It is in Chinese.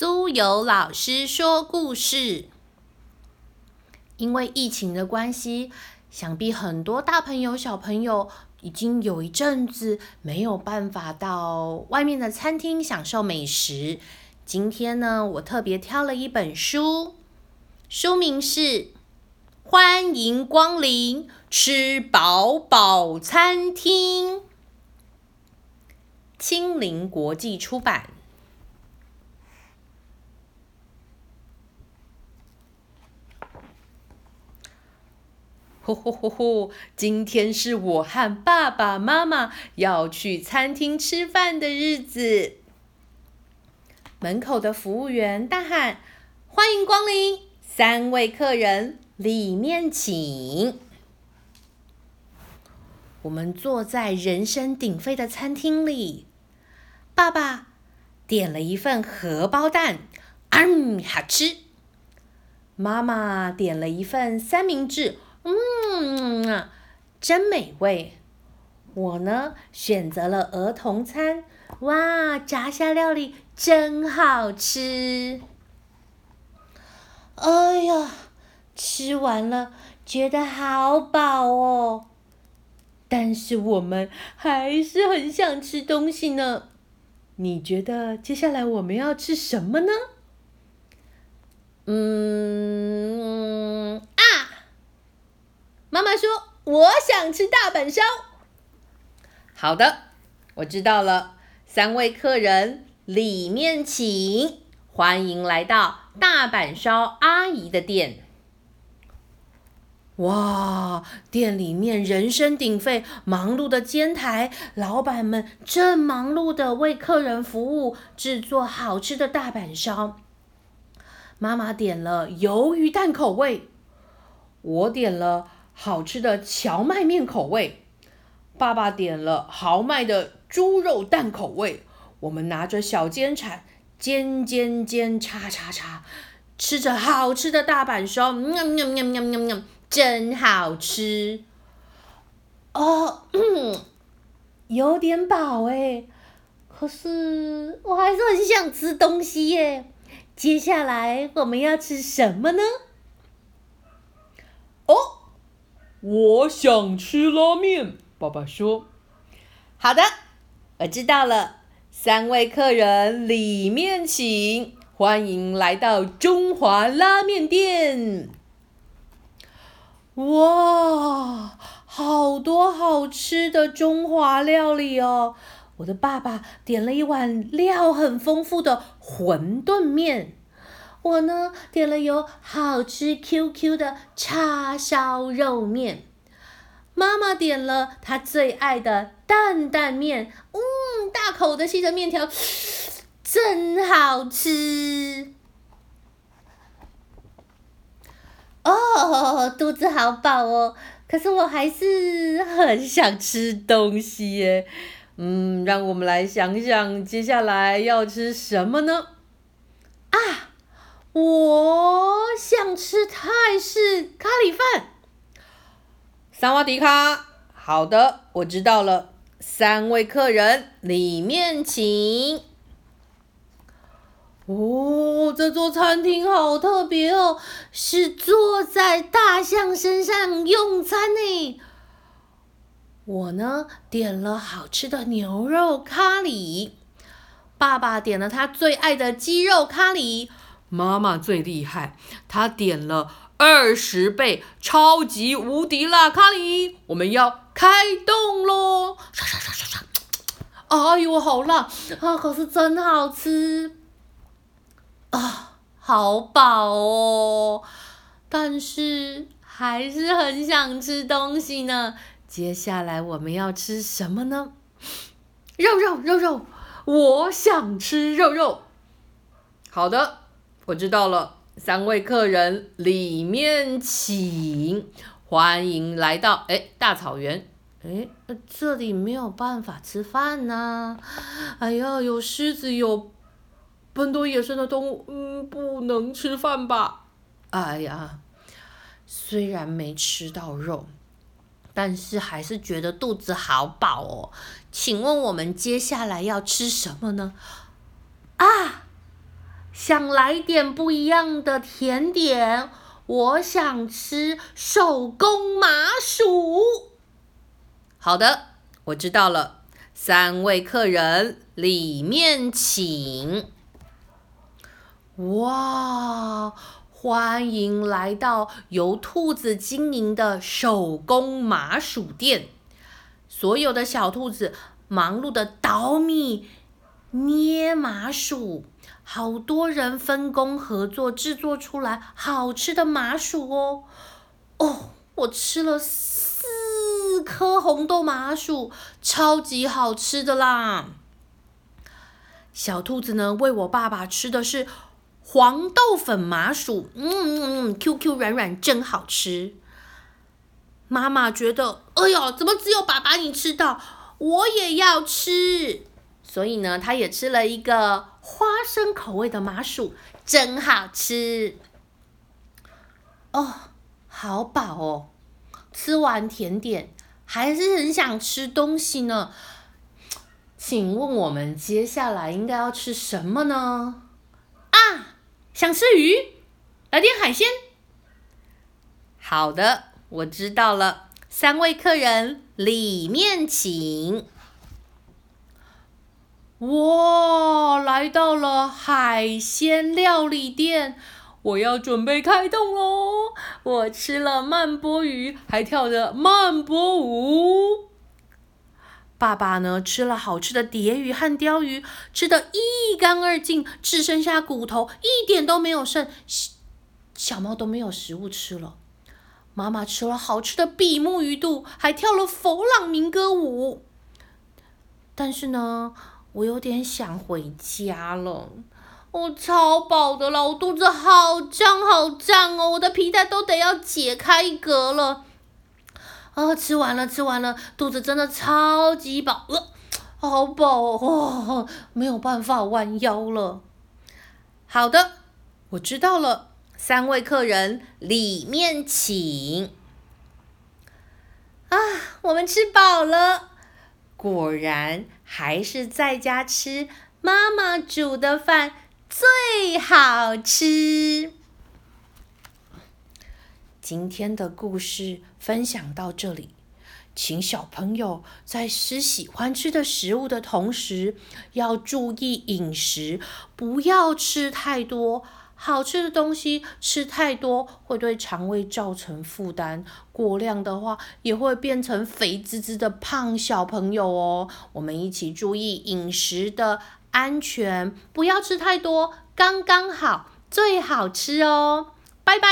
苏有老师说故事。因为疫情的关系，想必很多大朋友、小朋友已经有一阵子没有办法到外面的餐厅享受美食。今天呢，我特别挑了一本书，书名是《欢迎光临吃饱饱餐厅》，青林国际出版。呼呼呼呼！今天是我和爸爸妈妈要去餐厅吃饭的日子。门口的服务员大喊：“欢迎光临，三位客人里面请。”我们坐在人声鼎沸的餐厅里，爸爸点了一份荷包蛋，嗯，好吃。妈妈点了一份三明治。嗯，嗯啊真美味。我呢，选择了儿童餐。哇，炸虾料理真好吃。哎呀，吃完了，觉得好饱哦。但是我们还是很想吃东西呢。你觉得接下来我们要吃什么呢？嗯。妈妈说：“我想吃大阪烧。”好的，我知道了。三位客人，里面请，欢迎来到大阪烧阿姨的店。哇，店里面人声鼎沸，忙碌的煎台，老板们正忙碌的为客人服务，制作好吃的大阪烧。妈妈点了鱿鱼蛋口味，我点了。好吃的荞麦面口味，爸爸点了豪迈的猪肉蛋口味。我们拿着小煎铲煎煎煎，叉叉叉，吃着好吃的大阪烧，喵喵喵喵喵喵，真好吃。哦，有点饱哎，可是我还是很想吃东西耶。接下来我们要吃什么呢？哦。我想吃拉面，爸爸说：“好的，我知道了。三位客人里面请，欢迎来到中华拉面店。哇，好多好吃的中华料理哦！我的爸爸点了一碗料很丰富的馄饨面。”我呢，点了有好吃 QQ 的叉烧肉面。妈妈点了她最爱的担担面，嗯，大口的吸着面条，真好吃。哦，肚子好饱哦，可是我还是很想吃东西耶。嗯，让我们来想想接下来要吃什么呢？啊！我想吃泰式咖喱饭。萨瓦迪卡，好的，我知道了。三位客人，里面请。哦，这座餐厅好特别哦，是坐在大象身上用餐呢。我呢，点了好吃的牛肉咖喱。爸爸点了他最爱的鸡肉咖喱。妈妈最厉害，她点了二十倍超级无敌辣咖喱，我们要开动喽！刷刷刷刷刷！哎呦，好辣啊！可是真好吃啊，好饱哦！但是还是很想吃东西呢。接下来我们要吃什么呢？肉肉肉肉，我想吃肉肉。好的。我知道了，三位客人里面请，欢迎来到哎大草原，哎这里没有办法吃饭呐，哎呀有狮子有很多野生的动物，嗯不能吃饭吧？哎呀，虽然没吃到肉，但是还是觉得肚子好饱哦。请问我们接下来要吃什么呢？啊！想来点不一样的甜点。我想吃手工麻薯。好的，我知道了。三位客人，里面请。哇！欢迎来到由兔子经营的手工麻薯店。所有的小兔子忙碌的捣米、捏麻薯，好多人分工合作制作出来好吃的麻薯哦。哦，我吃了四颗红豆麻薯，超级好吃的啦！小兔子呢，喂我爸爸吃的是黄豆粉麻薯，嗯嗯嗯，Q Q 软软，真好吃。妈妈觉得，哎呦，怎么只有爸爸你吃到？我也要吃。所以呢，他也吃了一个花生口味的麻薯，真好吃。哦，好饱哦！吃完甜点，还是很想吃东西呢。请问我们接下来应该要吃什么呢？啊，想吃鱼，来点海鲜。好的。我知道了，三位客人里面请。哇，来到了海鲜料理店，我要准备开动喽！我吃了慢波鱼，还跳着慢波舞。爸爸呢，吃了好吃的蝶鱼和鲷鱼，吃的一干二净，只剩下骨头，一点都没有剩。小猫都没有食物吃了。妈妈吃了好吃的比目鱼肚，还跳了佛朗明哥舞。但是呢，我有点想回家了。我超饱的了，我肚子好胀好胀哦，我的皮带都得要解开一格了。啊，吃完了，吃完了，肚子真的超级饱，呃，好饱哦，没有办法弯腰了。好的，我知道了。三位客人，里面请。啊，我们吃饱了，果然还是在家吃妈妈煮的饭最好吃。今天的故事分享到这里，请小朋友在吃喜欢吃的食物的同时，要注意饮食，不要吃太多。好吃的东西吃太多会对肠胃造成负担，过量的话也会变成肥滋滋的胖小朋友哦。我们一起注意饮食的安全，不要吃太多，刚刚好，最好吃哦。拜拜。